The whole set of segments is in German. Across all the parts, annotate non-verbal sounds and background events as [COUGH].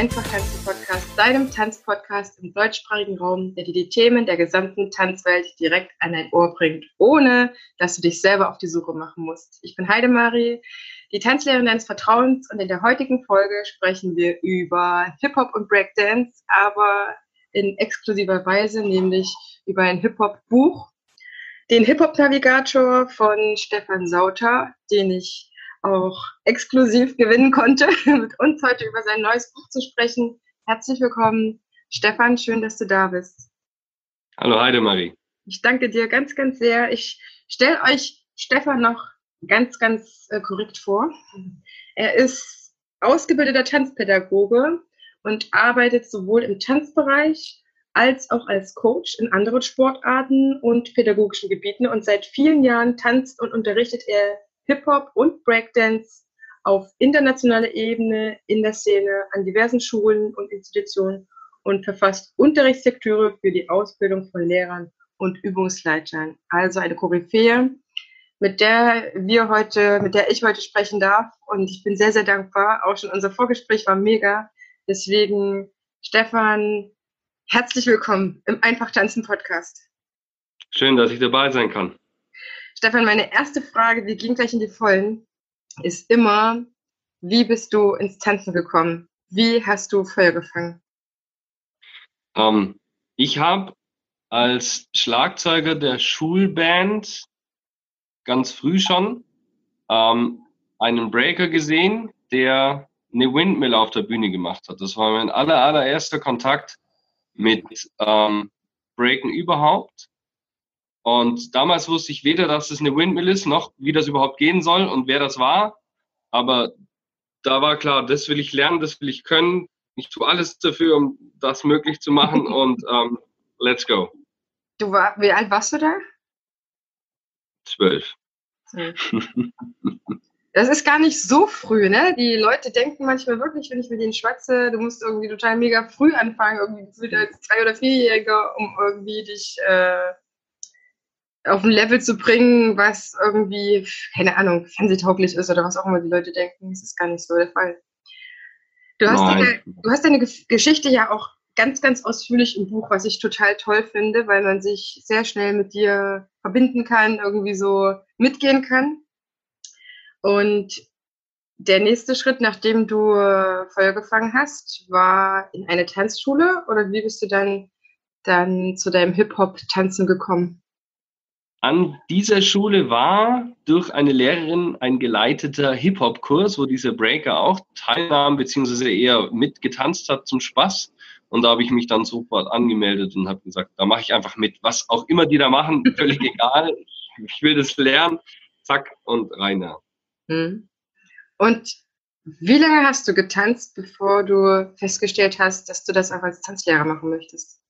Einfach Tanzen Podcast, deinem Tanzpodcast im deutschsprachigen Raum, der dir die Themen der gesamten Tanzwelt direkt an dein Ohr bringt, ohne dass du dich selber auf die Suche machen musst. Ich bin Heidemarie, die Tanzlehrerin deines Vertrauens und in der heutigen Folge sprechen wir über Hip-Hop und Breakdance, aber in exklusiver Weise, nämlich über ein Hip-Hop-Buch, den Hip-Hop-Navigator von Stefan Sauter, den ich auch exklusiv gewinnen konnte, [LAUGHS] mit uns heute über sein neues Buch zu sprechen. Herzlich willkommen, Stefan, schön, dass du da bist. Hallo Heidemarie. Ich danke dir ganz, ganz sehr. Ich stelle euch Stefan noch ganz, ganz äh, korrekt vor. Er ist ausgebildeter Tanzpädagoge und arbeitet sowohl im Tanzbereich als auch als Coach in anderen Sportarten und pädagogischen Gebieten. Und seit vielen Jahren tanzt und unterrichtet er Hip-Hop und Breakdance auf internationaler Ebene in der Szene an diversen Schulen und Institutionen und verfasst Unterrichtslektüre für die Ausbildung von Lehrern und Übungsleitern. Also eine Koryphäe, mit der wir heute, mit der ich heute sprechen darf. Und ich bin sehr, sehr dankbar. Auch schon unser Vorgespräch war mega. Deswegen, Stefan, herzlich willkommen im Einfach Tanzen Podcast. Schön, dass ich dabei sein kann. Stefan, meine erste Frage, wir gehen gleich in die Vollen, ist immer, wie bist du ins Tanzen gekommen? Wie hast du Feuer gefangen? Ähm, ich habe als Schlagzeuger der Schulband ganz früh schon ähm, einen Breaker gesehen, der eine Windmill auf der Bühne gemacht hat. Das war mein aller, allererster Kontakt mit ähm, Breaken überhaupt. Und damals wusste ich weder, dass es eine Windmill ist, noch wie das überhaupt gehen soll und wer das war. Aber da war klar, das will ich lernen, das will ich können. Ich tue alles dafür, um das möglich zu machen [LAUGHS] und ähm, let's go. Du war, wie alt warst du da? Zwölf. Das ist gar nicht so früh, ne? Die Leute denken manchmal wirklich, wenn ich mit denen schwatze, du musst irgendwie total mega früh anfangen, irgendwie als Drei- oder Vierjähriger, um irgendwie dich äh, auf ein Level zu bringen, was irgendwie, keine Ahnung, fernsehtauglich ist oder was auch immer die Leute denken. Das ist gar nicht so der Fall. Du hast, deine, du hast deine Geschichte ja auch ganz, ganz ausführlich im Buch, was ich total toll finde, weil man sich sehr schnell mit dir verbinden kann, irgendwie so mitgehen kann. Und der nächste Schritt, nachdem du Feuer gefangen hast, war in eine Tanzschule oder wie bist du dann, dann zu deinem Hip-Hop-Tanzen gekommen? An dieser Schule war durch eine Lehrerin ein geleiteter Hip-Hop-Kurs, wo dieser Breaker auch teilnahm, beziehungsweise eher mitgetanzt hat zum Spaß. Und da habe ich mich dann sofort angemeldet und habe gesagt, da mache ich einfach mit. Was auch immer die da machen, [LAUGHS] völlig egal. Ich will das lernen. Zack und rein. Ja. Hm. Und wie lange hast du getanzt, bevor du festgestellt hast, dass du das auch als Tanzlehrer machen möchtest?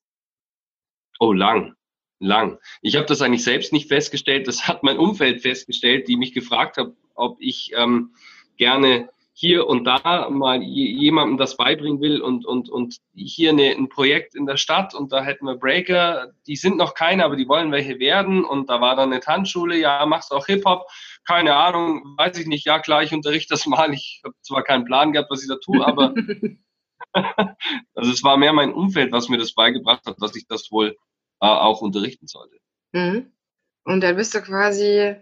Oh, lang lang. Ich habe das eigentlich selbst nicht festgestellt, das hat mein Umfeld festgestellt, die mich gefragt haben, ob ich ähm, gerne hier und da mal jemandem das beibringen will und, und, und hier eine, ein Projekt in der Stadt und da hätten wir Breaker, die sind noch keine, aber die wollen welche werden. Und da war dann eine Tanzschule, ja, machst du auch Hip-Hop? Keine Ahnung, weiß ich nicht, ja klar, ich unterrichte das mal, ich habe zwar keinen Plan gehabt, was ich da tue, aber [LAUGHS] [LAUGHS] also es war mehr mein Umfeld, was mir das beigebracht hat, dass ich das wohl auch unterrichten sollte. Mhm. Und dann bist du quasi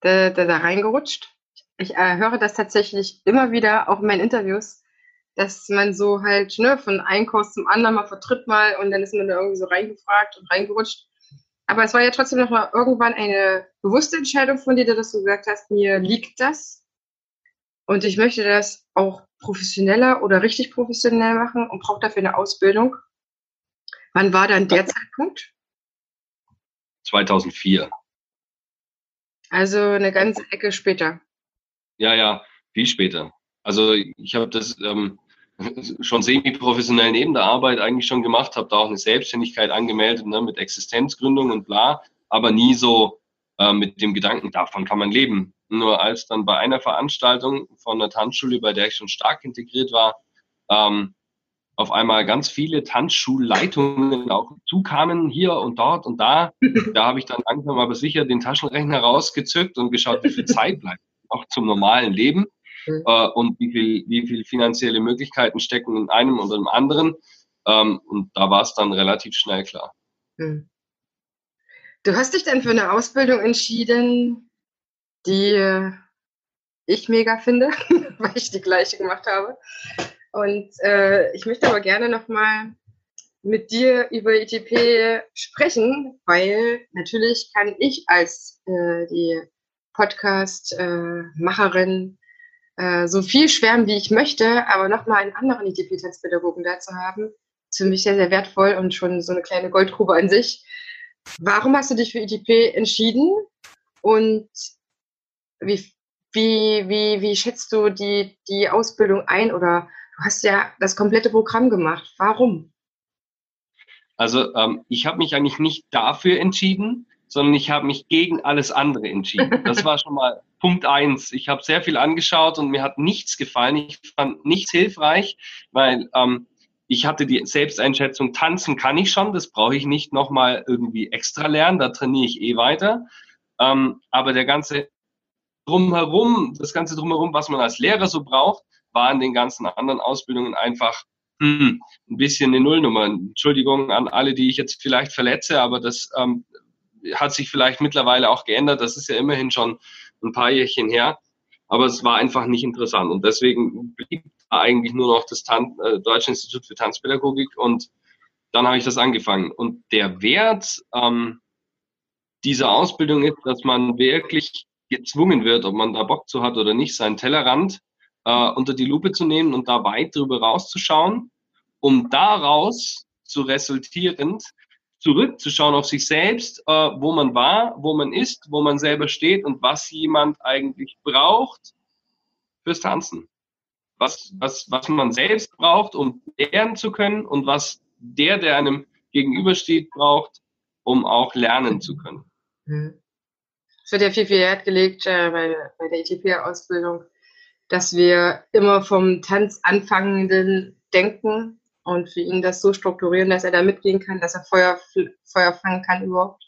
da, da, da reingerutscht. Ich äh, höre das tatsächlich immer wieder, auch in meinen Interviews, dass man so halt ne, von einem Kurs zum anderen mal vertritt mal und dann ist man da irgendwie so reingefragt und reingerutscht. Aber es war ja trotzdem noch mal irgendwann eine bewusste Entscheidung von dir, dass du gesagt hast, mir liegt das und ich möchte das auch professioneller oder richtig professionell machen und brauche dafür eine Ausbildung. Wann war dann der Zeitpunkt? 2004. Also eine ganze Ecke später. Ja, ja, viel später. Also ich habe das, ähm, schon semi-professionell neben der Arbeit eigentlich schon gemacht, habe da auch eine Selbstständigkeit angemeldet ne, mit Existenzgründung und bla, aber nie so äh, mit dem Gedanken, davon kann man leben. Nur als dann bei einer Veranstaltung von der Tanzschule, bei der ich schon stark integriert war, ähm, auf einmal ganz viele Tanzschulleitungen auch zukamen, hier und dort und da. Da habe ich dann langsam aber sicher den Taschenrechner rausgezückt und geschaut, wie viel Zeit bleibt auch zum normalen Leben mhm. äh, und wie viel, wie viel finanzielle Möglichkeiten stecken in einem und im anderen. Ähm, und da war es dann relativ schnell klar. Mhm. Du hast dich dann für eine Ausbildung entschieden, die ich mega finde, [LAUGHS] weil ich die gleiche gemacht habe. Und äh, ich möchte aber gerne nochmal mit dir über ITP sprechen, weil natürlich kann ich als äh, die Podcast-Macherin äh, so viel schwärmen, wie ich möchte, aber nochmal einen anderen ITP-Tanzpädagogen da zu haben, ist für mich sehr, sehr wertvoll und schon so eine kleine Goldgrube an sich. Warum hast du dich für ITP entschieden und wie, wie, wie, wie schätzt du die, die Ausbildung ein oder Du hast ja das komplette Programm gemacht. Warum? Also ähm, ich habe mich eigentlich nicht dafür entschieden, sondern ich habe mich gegen alles andere entschieden. Das war schon mal Punkt eins. Ich habe sehr viel angeschaut und mir hat nichts gefallen. Ich fand nichts hilfreich, weil ähm, ich hatte die Selbsteinschätzung, tanzen kann ich schon, das brauche ich nicht nochmal irgendwie extra lernen, da trainiere ich eh weiter. Ähm, aber der ganze drumherum, das ganze drumherum, was man als Lehrer so braucht, war in den ganzen anderen Ausbildungen einfach hm, ein bisschen eine Nullnummer. Entschuldigung an alle, die ich jetzt vielleicht verletze, aber das ähm, hat sich vielleicht mittlerweile auch geändert. Das ist ja immerhin schon ein paar Jährchen her. Aber es war einfach nicht interessant. Und deswegen blieb eigentlich nur noch das Tan äh, Deutsche Institut für Tanzpädagogik. Und dann habe ich das angefangen. Und der Wert ähm, dieser Ausbildung ist, dass man wirklich gezwungen wird, ob man da Bock zu hat oder nicht, seinen Tellerrand äh, unter die Lupe zu nehmen und da weit drüber rauszuschauen, um daraus zu resultierend zurückzuschauen auf sich selbst, äh, wo man war, wo man ist, wo man selber steht und was jemand eigentlich braucht fürs Tanzen. Was, was, was man selbst braucht, um lernen zu können und was der, der einem gegenübersteht, braucht, um auch lernen zu können. Mhm. Es wird ja viel, viel Wert gelegt äh, bei, bei der ETP-Ausbildung dass wir immer vom Tanz anfangenden denken und für ihn das so strukturieren, dass er da mitgehen kann, dass er Feuer, Feuer fangen kann überhaupt.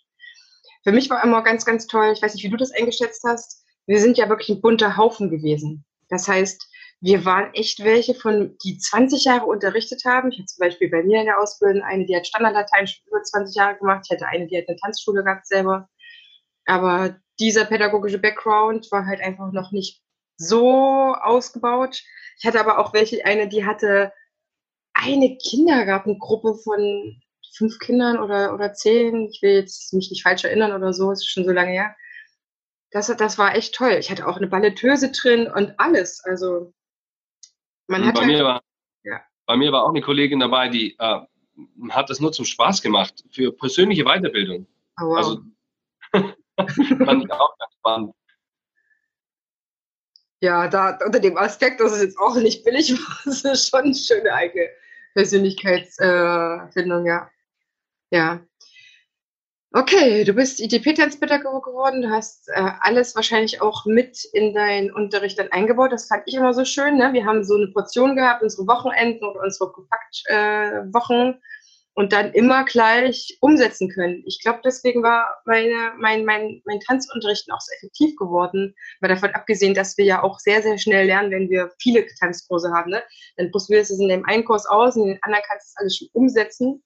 Für mich war immer ganz, ganz toll, ich weiß nicht, wie du das eingeschätzt hast, wir sind ja wirklich ein bunter Haufen gewesen. Das heißt, wir waren echt welche von, die 20 Jahre unterrichtet haben. Ich hatte zum Beispiel bei mir in der Ausbildung eine, die hat Standardlatein über 20 Jahre gemacht. Ich hatte eine, die hat eine Tanzschule gehabt selber. Aber dieser pädagogische Background war halt einfach noch nicht so ausgebaut. Ich hatte aber auch welche, eine, die hatte eine Kindergartengruppe von fünf Kindern oder, oder zehn. Ich will jetzt mich nicht falsch erinnern oder so, ist schon so lange her. Das, das war echt toll. Ich hatte auch eine Balletteuse drin und alles. Also man hat bei, halt, mir war, ja. bei mir war auch eine Kollegin dabei, die äh, hat das nur zum Spaß gemacht, für persönliche Weiterbildung. Oh, wow. Also [LAUGHS] fand ich auch ganz spannend. Ja, da unter dem Aspekt, dass es jetzt auch nicht billig war, [LAUGHS] ist es schon eine schöne eigene Persönlichkeitsfindung, äh, ja. Ja. Okay, du bist ITP-Tanzpädagoge geworden, du hast äh, alles wahrscheinlich auch mit in deinen Unterricht dann eingebaut. Das fand ich immer so schön. Ne? Wir haben so eine Portion gehabt, unsere Wochenenden und unsere Kompaktwochen. Äh, und dann immer gleich umsetzen können. Ich glaube, deswegen war meine, mein, mein, mein Tanzunterricht auch so effektiv geworden, weil davon abgesehen, dass wir ja auch sehr, sehr schnell lernen, wenn wir viele Tanzkurse haben. Ne? Dann probierst du es in dem einen Kurs aus, und in den anderen kannst du es alles schon umsetzen.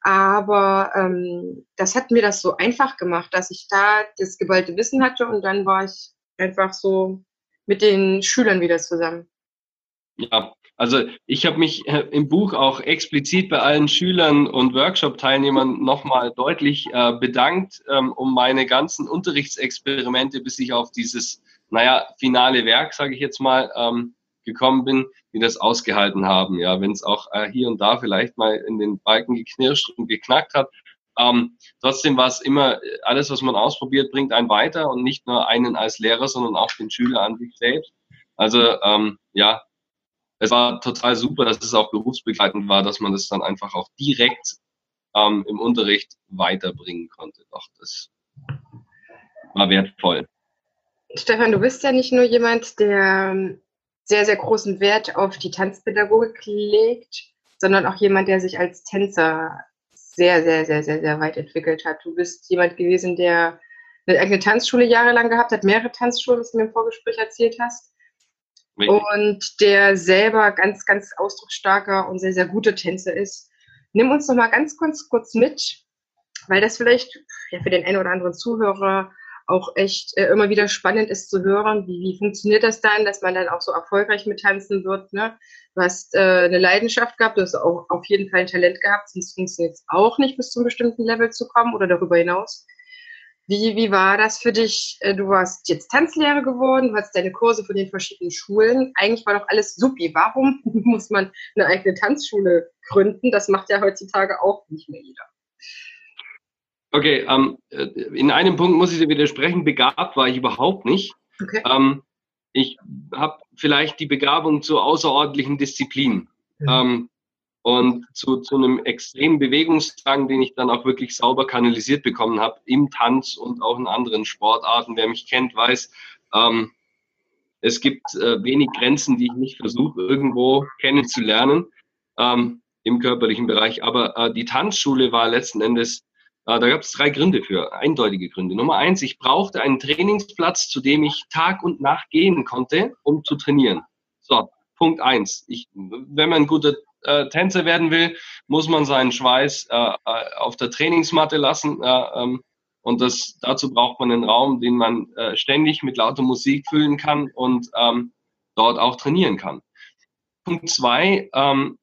Aber ähm, das hat mir das so einfach gemacht, dass ich da das geballte Wissen hatte und dann war ich einfach so mit den Schülern wieder zusammen. Ja, also ich habe mich äh, im Buch auch explizit bei allen Schülern und Workshop-Teilnehmern nochmal deutlich äh, bedankt ähm, um meine ganzen Unterrichtsexperimente, bis ich auf dieses, naja, finale Werk, sage ich jetzt mal, ähm, gekommen bin, die das ausgehalten haben. Ja, wenn es auch äh, hier und da vielleicht mal in den Balken geknirscht und geknackt hat. Ähm, trotzdem war es immer, alles, was man ausprobiert, bringt einen weiter und nicht nur einen als Lehrer, sondern auch den Schüler an sich selbst. Also ähm, ja, es war total super, dass es auch berufsbegleitend war, dass man das dann einfach auch direkt ähm, im Unterricht weiterbringen konnte. Doch, das war wertvoll. Stefan, du bist ja nicht nur jemand, der ähm, sehr, sehr großen Wert auf die Tanzpädagogik legt, sondern auch jemand, der sich als Tänzer sehr, sehr, sehr, sehr, sehr weit entwickelt hat. Du bist jemand gewesen, der eine eigene Tanzschule jahrelang gehabt hat, mehrere Tanzschulen, was du mir im Vorgespräch erzählt hast. Und der selber ganz, ganz ausdrucksstarker und sehr, sehr guter Tänzer ist. Nimm uns noch mal ganz kurz, kurz mit, weil das vielleicht ja, für den einen oder anderen Zuhörer auch echt äh, immer wieder spannend ist zu hören, wie, wie funktioniert das dann, dass man dann auch so erfolgreich mit tanzen wird. Ne? Du hast äh, eine Leidenschaft gehabt, du hast auch auf jeden Fall ein Talent gehabt, sonst funktioniert es auch nicht, bis zu einem bestimmten Level zu kommen oder darüber hinaus. Wie, wie war das für dich? Äh, du warst jetzt Tanzlehrer geworden, du hast deine Kurse von den verschiedenen Schulen. Eigentlich war doch alles supi. Warum [LAUGHS] muss man eine eigene Tanzschule gründen? Das macht ja heutzutage auch nicht mehr jeder. Okay, ähm, äh, in einem Punkt muss ich dir widersprechen. Begabt war ich überhaupt nicht. Okay. Ähm, ich habe vielleicht die Begabung zu außerordentlichen Disziplinen mhm. ähm, und zu, zu einem extremen Bewegungsdrang, den ich dann auch wirklich sauber kanalisiert bekommen habe im Tanz und auch in anderen Sportarten. Wer mich kennt, weiß, ähm, es gibt äh, wenig Grenzen, die ich nicht versuche, irgendwo kennenzulernen ähm, im körperlichen Bereich. Aber äh, die Tanzschule war letzten Endes äh, da gab es drei Gründe für, eindeutige Gründe. Nummer eins, ich brauchte einen Trainingsplatz, zu dem ich Tag und Nacht gehen konnte, um zu trainieren. So, Punkt eins. Ich, wenn man ein guter äh, Tänzer werden will, muss man seinen Schweiß äh, äh auf der Trainingsmatte lassen. Äh, ähm, und das, dazu braucht man einen Raum, den man äh, ständig mit lauter Musik füllen kann und ähm, dort auch trainieren kann. Punkt zwei, ähm,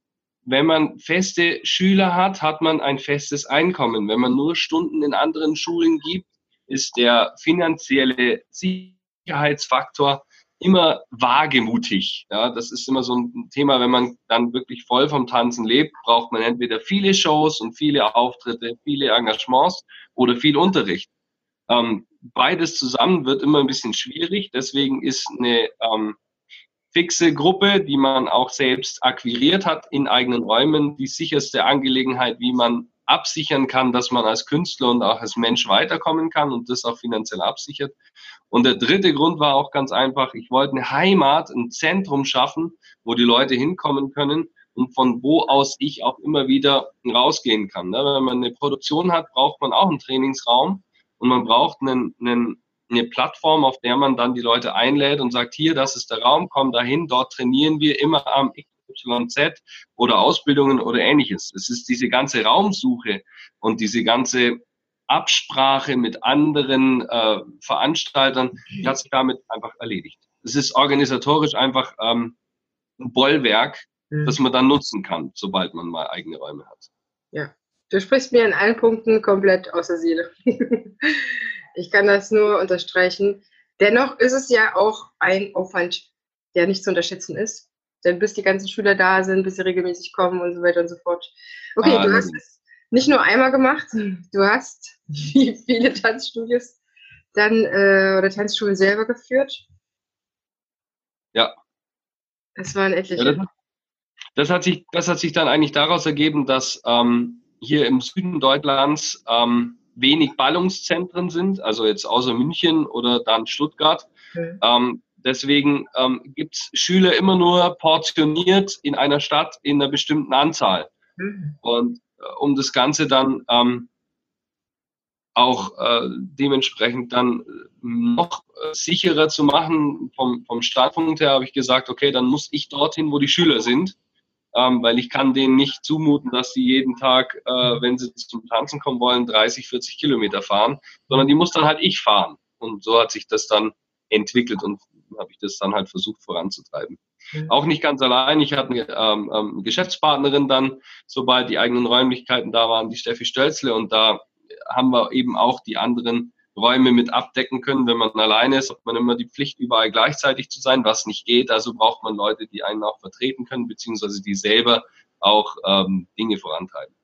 wenn man feste Schüler hat, hat man ein festes Einkommen. Wenn man nur Stunden in anderen Schulen gibt, ist der finanzielle Sicherheitsfaktor immer wagemutig. Ja, das ist immer so ein Thema, wenn man dann wirklich voll vom Tanzen lebt, braucht man entweder viele Shows und viele Auftritte, viele Engagements oder viel Unterricht. Ähm, beides zusammen wird immer ein bisschen schwierig. Deswegen ist eine ähm, fixe Gruppe, die man auch selbst akquiriert hat in eigenen Räumen, die sicherste Angelegenheit, wie man absichern kann, dass man als Künstler und auch als Mensch weiterkommen kann und das auch finanziell absichert. Und der dritte Grund war auch ganz einfach, ich wollte eine Heimat, ein Zentrum schaffen, wo die Leute hinkommen können und von wo aus ich auch immer wieder rausgehen kann. Ne? Wenn man eine Produktion hat, braucht man auch einen Trainingsraum und man braucht einen, einen eine Plattform, auf der man dann die Leute einlädt und sagt, hier, das ist der Raum, komm dahin, dort trainieren wir immer am XYZ oder Ausbildungen oder ähnliches. Es ist diese ganze Raumsuche und diese ganze Absprache mit anderen äh, Veranstaltern, die hat sich damit einfach erledigt. Es ist organisatorisch einfach ähm, ein Bollwerk, mhm. das man dann nutzen kann, sobald man mal eigene Räume hat. Ja, du sprichst mir in allen Punkten komplett aus der Seele. [LAUGHS] Ich kann das nur unterstreichen. Dennoch ist es ja auch ein Aufwand, der nicht zu unterschätzen ist. Denn bis die ganzen Schüler da sind, bis sie regelmäßig kommen und so weiter und so fort. Okay, ah, du hast es nicht nur einmal gemacht, du hast [LAUGHS] wie viele Tanzstudios dann äh, oder Tanzschulen selber geführt. Ja. Das waren etliche. Ja, das, das, hat sich, das hat sich dann eigentlich daraus ergeben, dass ähm, hier im Süden Deutschlands ähm, wenig Ballungszentren sind, also jetzt außer München oder dann Stuttgart. Mhm. Ähm, deswegen ähm, gibt es Schüler immer nur portioniert in einer Stadt in einer bestimmten Anzahl. Mhm. Und äh, um das Ganze dann ähm, auch äh, dementsprechend dann noch äh, sicherer zu machen vom, vom Startpunkt her, habe ich gesagt, okay, dann muss ich dorthin, wo die Schüler sind ähm, weil ich kann denen nicht zumuten, dass sie jeden Tag, äh, wenn sie zum Tanzen kommen wollen, 30, 40 Kilometer fahren, sondern die muss dann halt ich fahren. Und so hat sich das dann entwickelt und habe ich das dann halt versucht voranzutreiben. Mhm. Auch nicht ganz allein. Ich hatte eine ähm, ähm, Geschäftspartnerin dann, sobald die eigenen Räumlichkeiten da waren, die Steffi Stölzle. Und da haben wir eben auch die anderen Räume mit abdecken können. Wenn man alleine ist, hat man immer die Pflicht, überall gleichzeitig zu sein, was nicht geht. Also braucht man Leute, die einen auch vertreten können, beziehungsweise die selber auch ähm, Dinge vorantreiben.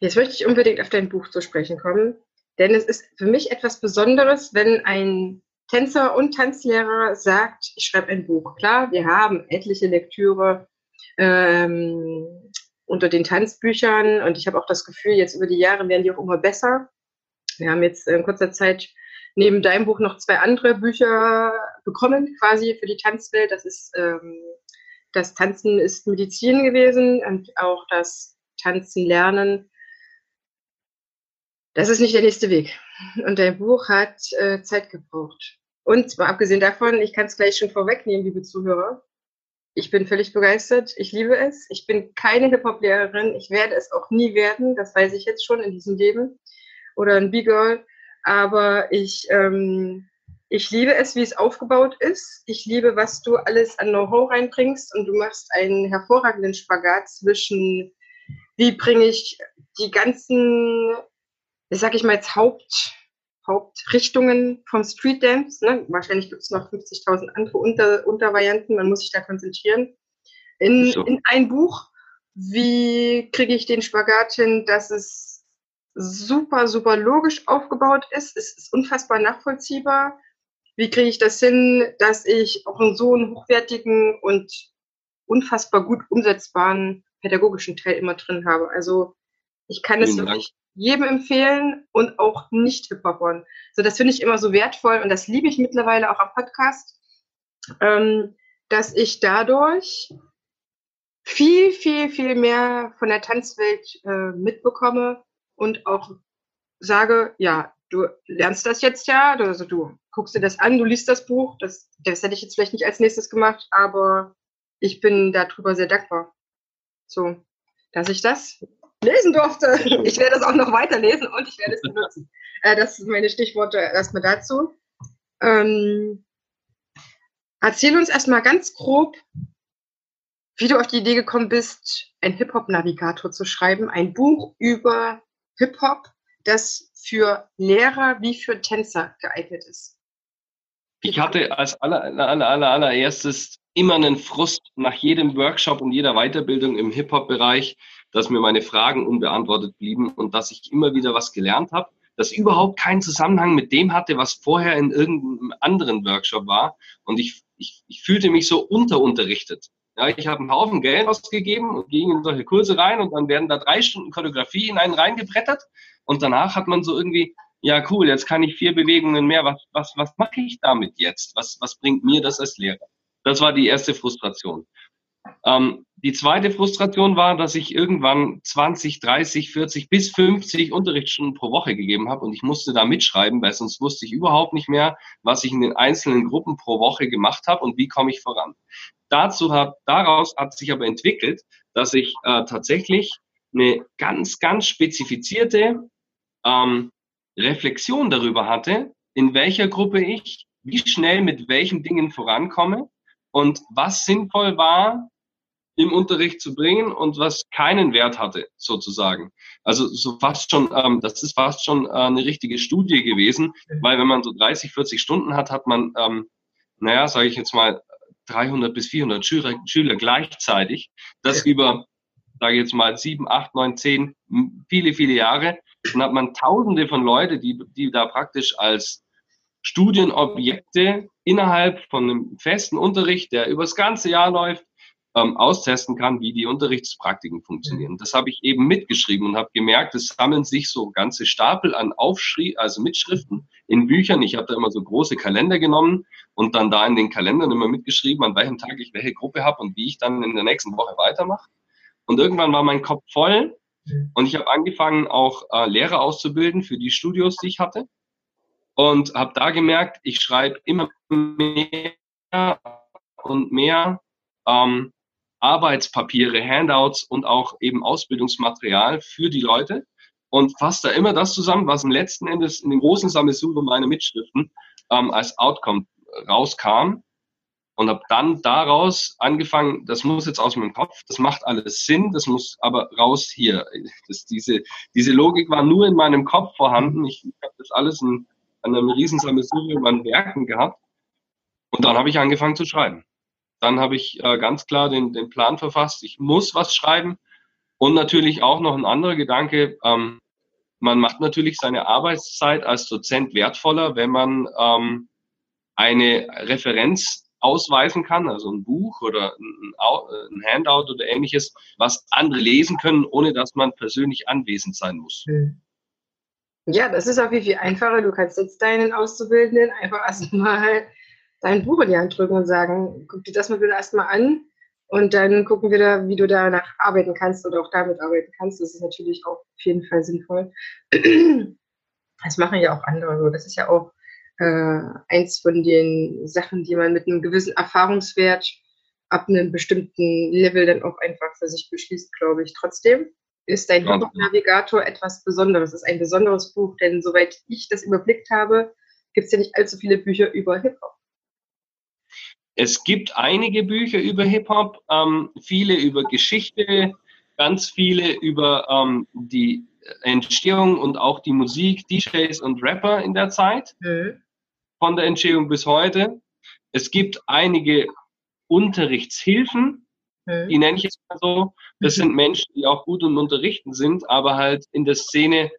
Jetzt möchte ich unbedingt auf dein Buch zu sprechen kommen, denn es ist für mich etwas Besonderes, wenn ein Tänzer und Tanzlehrer sagt, ich schreibe ein Buch. Klar, wir haben etliche Lektüre ähm, unter den Tanzbüchern und ich habe auch das Gefühl, jetzt über die Jahre werden die auch immer besser. Wir haben jetzt in kurzer Zeit neben deinem Buch noch zwei andere Bücher bekommen, quasi für die Tanzwelt. Das ist ähm, das Tanzen ist Medizin gewesen und auch das Tanzen lernen. Das ist nicht der nächste Weg. Und dein Buch hat äh, Zeit gebraucht. Und zwar abgesehen davon, ich kann es gleich schon vorwegnehmen, liebe Zuhörer. Ich bin völlig begeistert. Ich liebe es. Ich bin keine Hip-Hop-Lehrerin. Ich werde es auch nie werden. Das weiß ich jetzt schon in diesem Leben. Oder ein B-Girl. Aber ich, ähm, ich liebe es, wie es aufgebaut ist. Ich liebe, was du alles an Know-how reinbringst. Und du machst einen hervorragenden Spagat zwischen, wie bringe ich die ganzen, sag ich mal jetzt Haupt, Hauptrichtungen vom Street Dance. Ne? Wahrscheinlich gibt es noch 50.000 andere Unter Untervarianten. Man muss sich da konzentrieren. In, so. in ein Buch, wie kriege ich den Spagat hin, dass es super, super logisch aufgebaut ist. Es ist unfassbar nachvollziehbar. Wie kriege ich das hin, dass ich auch einen so einen hochwertigen und unfassbar gut umsetzbaren pädagogischen Teil immer drin habe? Also ich kann es wirklich jedem empfehlen und auch nicht Hip-Hopern. So, das finde ich immer so wertvoll und das liebe ich mittlerweile auch am Podcast, ähm, dass ich dadurch viel, viel, viel mehr von der Tanzwelt äh, mitbekomme und auch sage, ja, du lernst das jetzt ja, also du guckst dir das an, du liest das Buch, das, das hätte ich jetzt vielleicht nicht als nächstes gemacht, aber ich bin darüber sehr dankbar. So, dass ich das lesen durfte. [LAUGHS] Ich werde es auch noch weiterlesen und ich werde es benutzen. Äh, das sind meine Stichworte erstmal dazu. Ähm, erzähl uns erstmal ganz grob, wie du auf die Idee gekommen bist, ein Hip-Hop-Navigator zu schreiben, ein Buch über Hip-Hop, das für Lehrer wie für Tänzer geeignet ist. Ich hatte als aller, aller, aller, allererstes immer einen Frust nach jedem Workshop und jeder Weiterbildung im Hip-Hop-Bereich, dass mir meine Fragen unbeantwortet blieben und dass ich immer wieder was gelernt habe, das überhaupt keinen Zusammenhang mit dem hatte, was vorher in irgendeinem anderen Workshop war. Und ich, ich, ich fühlte mich so unterunterrichtet. Ja, ich habe einen Haufen Geld ausgegeben und ging in solche Kurse rein und dann werden da drei Stunden Choreografie in einen reingebrettert und danach hat man so irgendwie, ja cool, jetzt kann ich vier Bewegungen mehr, was, was, was mache ich damit jetzt? Was, was bringt mir das als Lehrer? Das war die erste Frustration. Ähm, die zweite Frustration war, dass ich irgendwann 20, 30, 40 bis 50 Unterrichtsstunden pro Woche gegeben habe und ich musste da mitschreiben, weil sonst wusste ich überhaupt nicht mehr, was ich in den einzelnen Gruppen pro Woche gemacht habe und wie komme ich voran. Dazu hat, daraus hat sich aber entwickelt, dass ich äh, tatsächlich eine ganz, ganz spezifizierte ähm, Reflexion darüber hatte, in welcher Gruppe ich wie schnell mit welchen Dingen vorankomme und was sinnvoll war, im Unterricht zu bringen und was keinen Wert hatte, sozusagen. Also so fast schon, ähm, das ist fast schon äh, eine richtige Studie gewesen, weil wenn man so 30, 40 Stunden hat, hat man, ähm, naja, sage ich jetzt mal, 300 bis 400 Schüler, Schüler gleichzeitig. Das über, sage ich jetzt mal, sieben, acht, neun, zehn, viele, viele Jahre. Dann hat man Tausende von Leute, die, die da praktisch als Studienobjekte innerhalb von einem festen Unterricht, der über das ganze Jahr läuft, ähm, austesten kann, wie die Unterrichtspraktiken funktionieren. Das habe ich eben mitgeschrieben und habe gemerkt, es sammeln sich so ganze Stapel an Aufschrie, also Mitschriften in Büchern. Ich habe da immer so große Kalender genommen und dann da in den Kalendern immer mitgeschrieben, an welchem Tag ich welche Gruppe habe und wie ich dann in der nächsten Woche weitermache. Und irgendwann war mein Kopf voll und ich habe angefangen, auch äh, Lehrer auszubilden für die Studios, die ich hatte. Und habe da gemerkt, ich schreibe immer mehr und mehr ähm, Arbeitspapiere, Handouts und auch eben Ausbildungsmaterial für die Leute und fasse da immer das zusammen, was im letzten Endes in dem großen Sammelsurium meiner Mitschriften ähm, als Outcome rauskam und habe dann daraus angefangen, das muss jetzt aus meinem Kopf, das macht alles Sinn, das muss aber raus hier. Das, diese, diese Logik war nur in meinem Kopf vorhanden. Ich, ich habe das alles in, in einem riesen Sammelsurium an Werken gehabt und dann habe ich angefangen zu schreiben. Dann habe ich äh, ganz klar den, den Plan verfasst, ich muss was schreiben. Und natürlich auch noch ein anderer Gedanke, ähm, man macht natürlich seine Arbeitszeit als Dozent wertvoller, wenn man ähm, eine Referenz ausweisen kann, also ein Buch oder ein, ein Handout oder ähnliches, was andere lesen können, ohne dass man persönlich anwesend sein muss. Hm. Ja, das ist auch viel, viel einfacher. Du kannst jetzt deinen Auszubildenden einfach erstmal dein Buch in die Hand drücken und sagen, guck dir das mal wieder erstmal an und dann gucken wir da, wie du danach arbeiten kannst oder auch damit arbeiten kannst. Das ist natürlich auch auf jeden Fall sinnvoll. [CLEARS THROAT] Das machen ja auch andere so. Das ist ja auch äh, eins von den Sachen, die man mit einem gewissen Erfahrungswert ab einem bestimmten Level dann auch einfach für sich beschließt, glaube ich. Trotzdem ist dein ja. Navigator etwas Besonderes. Es ist ein besonderes Buch, denn soweit ich das überblickt habe, gibt es ja nicht allzu viele Bücher über Hip-Hop. Es gibt einige Bücher über Hip-Hop, ähm, viele über Geschichte, ganz viele über ähm, die Entstehung und auch die Musik, DJs und Rapper in der Zeit. Mhm von der Entstehung bis heute. Es gibt einige Unterrichtshilfen, mhm. die nenne ich jetzt mal so. Das mhm. sind Menschen, die auch gut im Unterrichten sind, aber halt in der Szene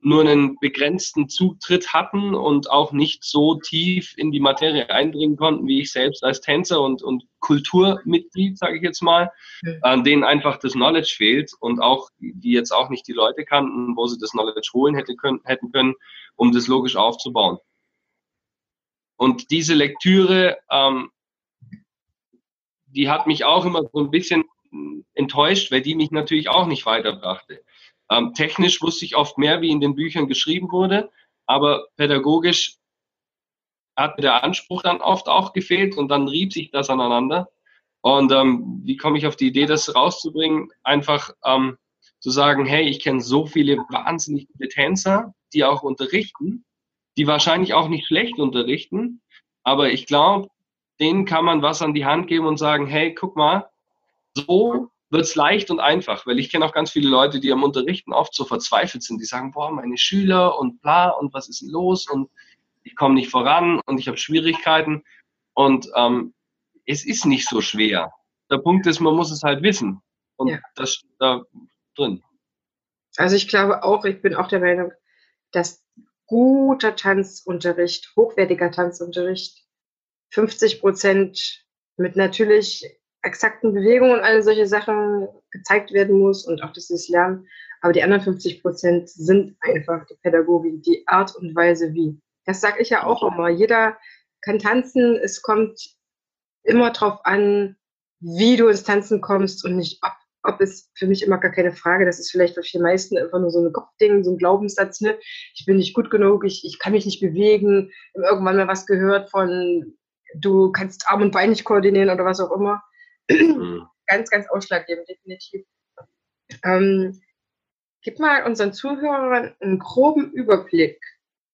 nur einen begrenzten Zutritt hatten und auch nicht so tief in die Materie eindringen konnten, wie ich selbst als Tänzer und, und Kulturmitglied, sage ich jetzt mal, an denen einfach das Knowledge fehlt und auch, die jetzt auch nicht die Leute kannten, wo sie das Knowledge holen hätte können, hätten können, um das logisch aufzubauen. Und diese Lektüre, ähm, die hat mich auch immer so ein bisschen enttäuscht, weil die mich natürlich auch nicht weiterbrachte. Ähm, technisch wusste ich oft mehr, wie in den Büchern geschrieben wurde, aber pädagogisch hat der Anspruch dann oft auch gefehlt und dann rieb sich das aneinander. Und ähm, wie komme ich auf die Idee, das rauszubringen? Einfach ähm, zu sagen, hey, ich kenne so viele wahnsinnig gute Tänzer, die auch unterrichten die wahrscheinlich auch nicht schlecht unterrichten, aber ich glaube, denen kann man was an die Hand geben und sagen, hey, guck mal, so wird's leicht und einfach, weil ich kenne auch ganz viele Leute, die am Unterrichten oft so verzweifelt sind, die sagen, boah, meine Schüler und bla und was ist denn los und ich komme nicht voran und ich habe Schwierigkeiten und ähm, es ist nicht so schwer. Der Punkt ist, man muss es halt wissen und ja. das steht da drin. Also ich glaube auch, ich bin auch der Meinung, dass guter Tanzunterricht, hochwertiger Tanzunterricht, 50 Prozent mit natürlich exakten Bewegungen und alle solche Sachen gezeigt werden muss und auch das ist Lernen. Aber die anderen 50 Prozent sind einfach die Pädagogik, die Art und Weise wie. Das sage ich ja auch immer. Jeder kann tanzen. Es kommt immer darauf an, wie du ins Tanzen kommst und nicht ob ob ist für mich immer gar keine Frage. Das ist vielleicht für die meisten einfach nur so ein Kopfding, so ein Glaubenssatz. Ne? Ich bin nicht gut genug, ich, ich kann mich nicht bewegen. Irgendwann mal was gehört von, du kannst Arm und Bein nicht koordinieren oder was auch immer. Mhm. [CLEARS THROAT] ganz, ganz ausschlaggebend, definitiv. Ähm, gib mal unseren Zuhörern einen groben Überblick,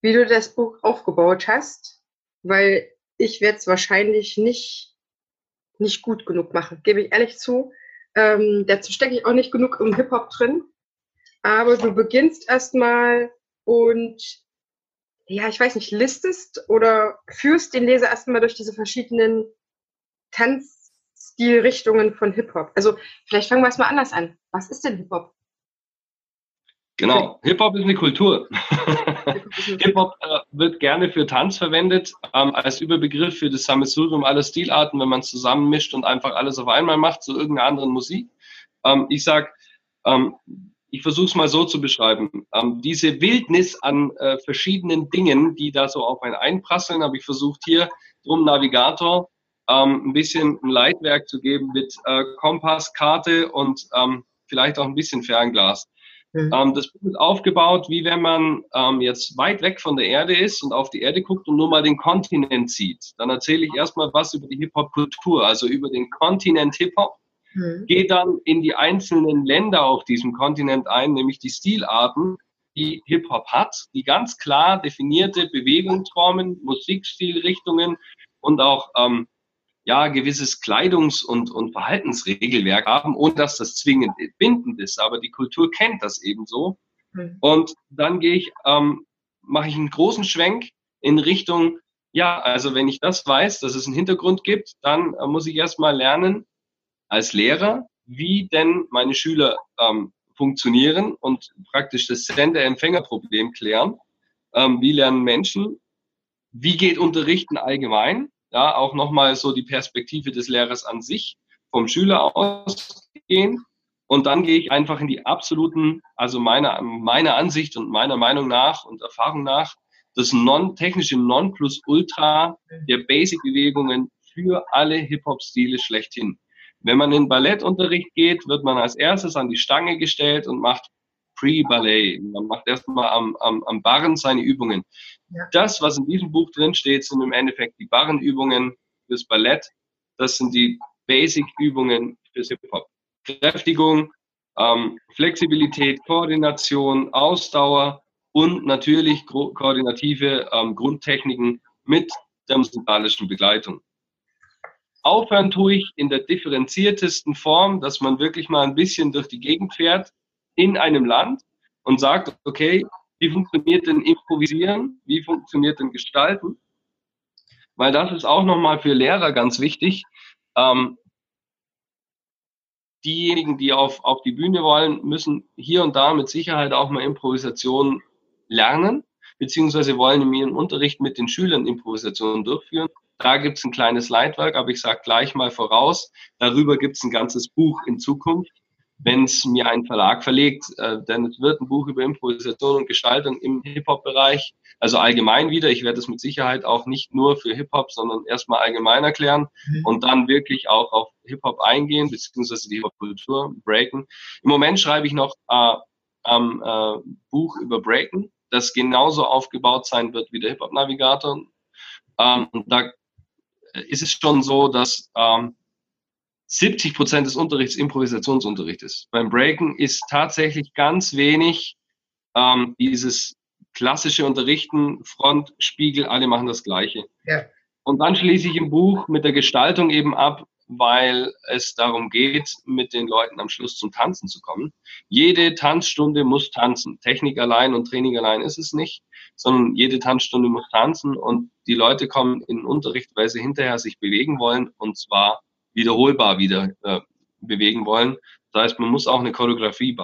wie du das Buch aufgebaut hast, weil ich werde es wahrscheinlich nicht, nicht gut genug machen, gebe ich ehrlich zu. Ähm, dazu stecke ich auch nicht genug im Hip-Hop drin. Aber du beginnst erstmal und ja, ich weiß nicht, listest oder führst den Leser erstmal durch diese verschiedenen Tanzstilrichtungen von Hip-Hop. Also vielleicht fangen wir erstmal anders an. Was ist denn Hip-Hop? Genau, Hip-Hop ist eine Kultur. [LAUGHS] Hip-Hop äh, wird gerne für Tanz verwendet, ähm, als Überbegriff für das Sammelsurium aller Stilarten, wenn man es zusammenmischt und einfach alles auf einmal macht, zu irgendeiner anderen Musik. Ähm, ich sag, ähm, ich versuche es mal so zu beschreiben. Ähm, diese Wildnis an äh, verschiedenen Dingen, die da so auf einen einprasseln, habe ich versucht hier drum Navigator ähm, ein bisschen ein Leitwerk zu geben mit äh, Kompass, Karte und ähm, vielleicht auch ein bisschen Fernglas. Mhm. Ähm, das Buch ist aufgebaut, wie wenn man ähm, jetzt weit weg von der Erde ist und auf die Erde guckt und nur mal den Kontinent sieht. Dann erzähle ich erstmal was über die Hip-Hop-Kultur, also über den Kontinent Hip-Hop. Mhm. Gehe dann in die einzelnen Länder auf diesem Kontinent ein, nämlich die Stilarten, die Hip-Hop hat, die ganz klar definierte Bewegungsformen, Musikstilrichtungen und auch ähm, ja, gewisses Kleidungs- und, und Verhaltensregelwerk haben, ohne dass das zwingend bindend ist. Aber die Kultur kennt das eben so. Mhm. Und dann gehe ich, ähm, mache ich einen großen Schwenk in Richtung, ja, also wenn ich das weiß, dass es einen Hintergrund gibt, dann äh, muss ich erstmal lernen als Lehrer, wie denn meine Schüler ähm, funktionieren und praktisch das Sender-Empfänger-Problem klären. Ähm, wie lernen Menschen wie geht Unterrichten allgemein? Ja, auch nochmal so die Perspektive des Lehrers an sich, vom Schüler ausgehen. Und dann gehe ich einfach in die absoluten, also meiner, meiner Ansicht und meiner Meinung nach und Erfahrung nach, das non, technische Nonplusultra der Basic-Bewegungen für alle Hip-Hop-Stile schlechthin. Wenn man in Ballettunterricht geht, wird man als erstes an die Stange gestellt und macht Pre-Ballet. Man macht erstmal am, am, am Barren seine Übungen. Ja. Das, was in diesem Buch drin steht, sind im Endeffekt die Barrenübungen fürs Ballett. Das sind die Basic-Übungen fürs Hip-Hop. Kräftigung, ähm, Flexibilität, Koordination, Ausdauer und natürlich ko koordinative ähm, Grundtechniken mit der musikalischen Begleitung. Aufhören tue ich in der differenziertesten Form, dass man wirklich mal ein bisschen durch die Gegend fährt in einem Land und sagt, okay, wie funktioniert denn Improvisieren? Wie funktioniert denn Gestalten? Weil das ist auch nochmal für Lehrer ganz wichtig. Ähm, diejenigen, die auf, auf die Bühne wollen, müssen hier und da mit Sicherheit auch mal Improvisation lernen, beziehungsweise wollen in ihrem Unterricht mit den Schülern Improvisationen durchführen. Da gibt es ein kleines Leitwerk, aber ich sage gleich mal voraus, darüber gibt es ein ganzes Buch in Zukunft, wenn es mir ein Verlag verlegt, äh, denn es wird ein Buch über Improvisation und Gestaltung im Hip-Hop-Bereich, also allgemein wieder. Ich werde es mit Sicherheit auch nicht nur für Hip-Hop, sondern erstmal allgemein erklären mhm. und dann wirklich auch auf Hip-Hop eingehen, beziehungsweise die Hip-Hop-Kultur breaken. Im Moment schreibe ich noch äh, am äh, Buch über Breaken, das genauso aufgebaut sein wird wie der Hip-Hop-Navigator. Ähm, da ist es schon so, dass ähm, 70 Prozent des Unterrichts Improvisationsunterricht ist. Beim Breaken ist tatsächlich ganz wenig ähm, dieses klassische Unterrichten, Front, Spiegel, alle machen das Gleiche. Ja. Und dann schließe ich im Buch mit der Gestaltung eben ab, weil es darum geht, mit den Leuten am Schluss zum Tanzen zu kommen. Jede Tanzstunde muss tanzen. Technik allein und Training allein ist es nicht, sondern jede Tanzstunde muss tanzen und die Leute kommen in den Unterricht, weil sie hinterher sich bewegen wollen und zwar wiederholbar wieder äh, bewegen wollen. Das heißt, man muss auch eine Choreografie bauen.